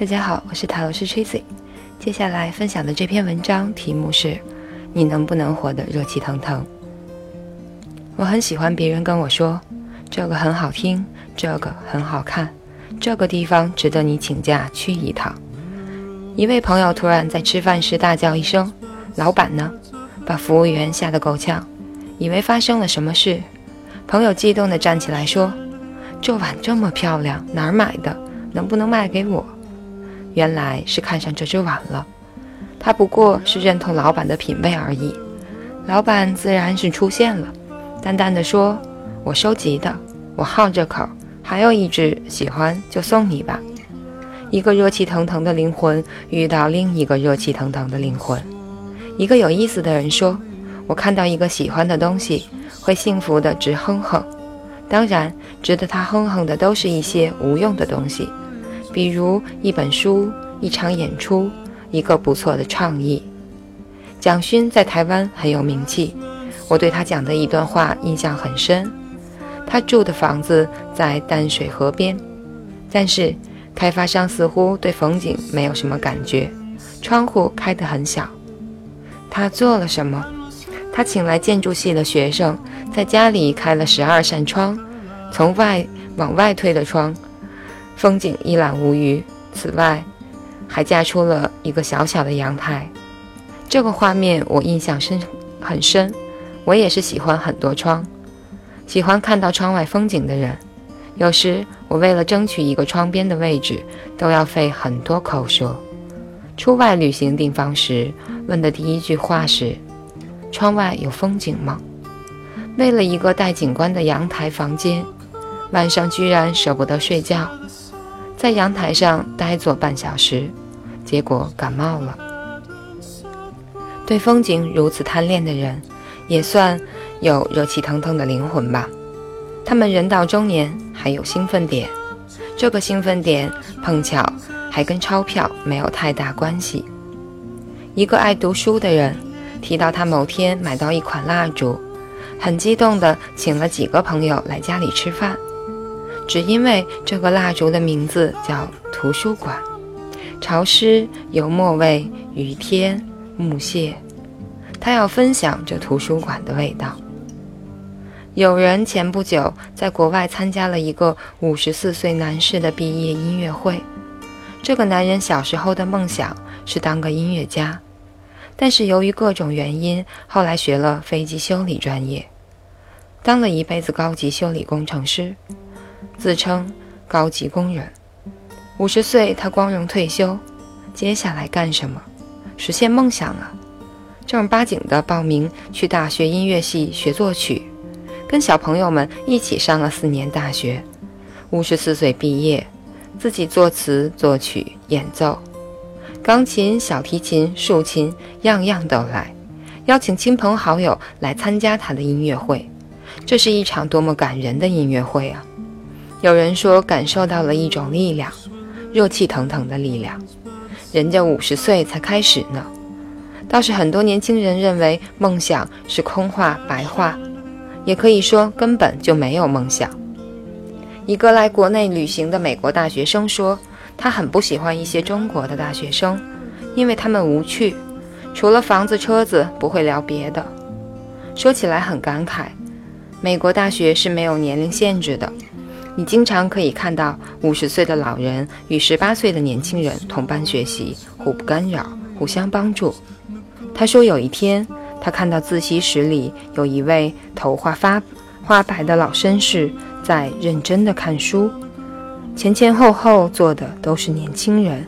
大家好，我是塔罗师 Tracy。接下来分享的这篇文章题目是：你能不能活得热气腾腾？我很喜欢别人跟我说，这个很好听，这个很好看，这个地方值得你请假去一趟。一位朋友突然在吃饭时大叫一声：“老板呢？”把服务员吓得够呛，以为发生了什么事。朋友激动地站起来说：“这碗这么漂亮，哪儿买的？能不能卖给我？”原来是看上这只碗了，他不过是认同老板的品味而已。老板自然是出现了，淡淡的说：“我收集的，我好这口，还有一只喜欢就送你吧。”一个热气腾腾的灵魂遇到另一个热气腾腾的灵魂。一个有意思的人说：“我看到一个喜欢的东西，会幸福的直哼哼。当然，值得他哼哼的都是一些无用的东西。”比如一本书、一场演出、一个不错的创意。蒋勋在台湾很有名气，我对他讲的一段话印象很深。他住的房子在淡水河边，但是开发商似乎对风景没有什么感觉，窗户开得很小。他做了什么？他请来建筑系的学生，在家里开了十二扇窗，从外往外推的窗。风景一览无余。此外，还架出了一个小小的阳台。这个画面我印象深很深。我也是喜欢很多窗，喜欢看到窗外风景的人。有时我为了争取一个窗边的位置，都要费很多口舌。出外旅行订房时，问的第一句话是：“窗外有风景吗？”为了一个带景观的阳台房间，晚上居然舍不得睡觉。在阳台上呆坐半小时，结果感冒了。对风景如此贪恋的人，也算有热气腾腾的灵魂吧。他们人到中年还有兴奋点，这个兴奋点碰巧还跟钞票没有太大关系。一个爱读书的人提到他某天买到一款蜡烛，很激动地请了几个朋友来家里吃饭。只因为这个蜡烛的名字叫图书馆，潮湿、油墨味、雨天、木屑，他要分享这图书馆的味道。有人前不久在国外参加了一个五十四岁男士的毕业音乐会。这个男人小时候的梦想是当个音乐家，但是由于各种原因，后来学了飞机修理专业，当了一辈子高级修理工程师。自称高级工人，五十岁他光荣退休，接下来干什么？实现梦想啊！正儿八经的报名去大学音乐系学作曲，跟小朋友们一起上了四年大学。五十四岁毕业，自己作词作曲演奏，钢琴、小提琴、竖琴样样都来，邀请亲朋好友来参加他的音乐会。这是一场多么感人的音乐会啊！有人说感受到了一种力量，热气腾腾的力量。人家五十岁才开始呢。倒是很多年轻人认为梦想是空话白话，也可以说根本就没有梦想。一个来国内旅行的美国大学生说，他很不喜欢一些中国的大学生，因为他们无趣，除了房子车子不会聊别的。说起来很感慨，美国大学是没有年龄限制的。你经常可以看到五十岁的老人与十八岁的年轻人同班学习，互不干扰，互相帮助。他说，有一天他看到自习室里有一位头发发花白的老绅士在认真的看书，前前后后坐的都是年轻人，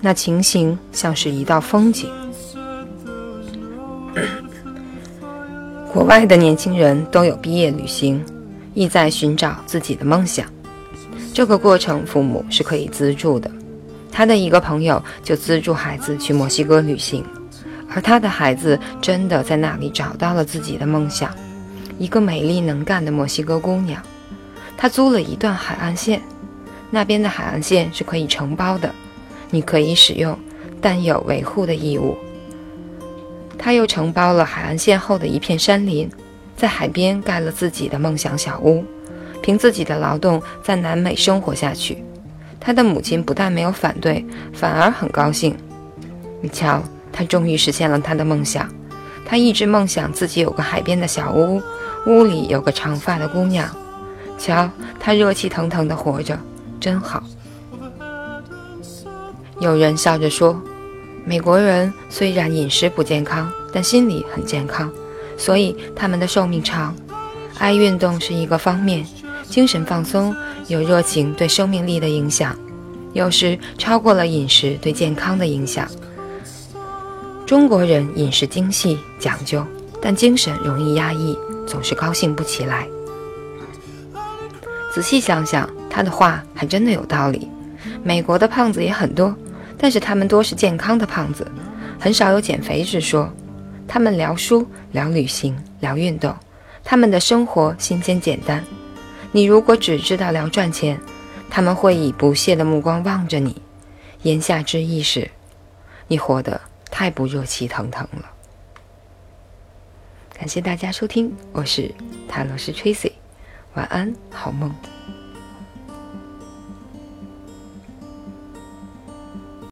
那情形像是一道风景。国外的年轻人都有毕业旅行。意在寻找自己的梦想，这个过程父母是可以资助的。他的一个朋友就资助孩子去墨西哥旅行，而他的孩子真的在那里找到了自己的梦想，一个美丽能干的墨西哥姑娘。他租了一段海岸线，那边的海岸线是可以承包的，你可以使用，但有维护的义务。他又承包了海岸线后的一片山林，在海边盖了自己的梦想小屋，凭自己的劳动在南美生活下去。他的母亲不但没有反对，反而很高兴。你瞧，他终于实现了他的梦想。他一直梦想自己有个海边的小屋，屋里有个长发的姑娘。瞧，他热气腾腾地活着，真好。有人笑着说。美国人虽然饮食不健康，但心理很健康，所以他们的寿命长。爱运动是一个方面，精神放松有热情对生命力的影响，有时超过了饮食对健康的影响。中国人饮食精细讲究，但精神容易压抑，总是高兴不起来。仔细想想，他的话还真的有道理。美国的胖子也很多。但是他们多是健康的胖子，很少有减肥之说。他们聊书、聊旅行、聊运动，他们的生活新鲜简单。你如果只知道聊赚钱，他们会以不屑的目光望着你。言下之意是，你活得太不热气腾腾了。感谢大家收听，我是塔罗斯 Tracy，晚安，好梦。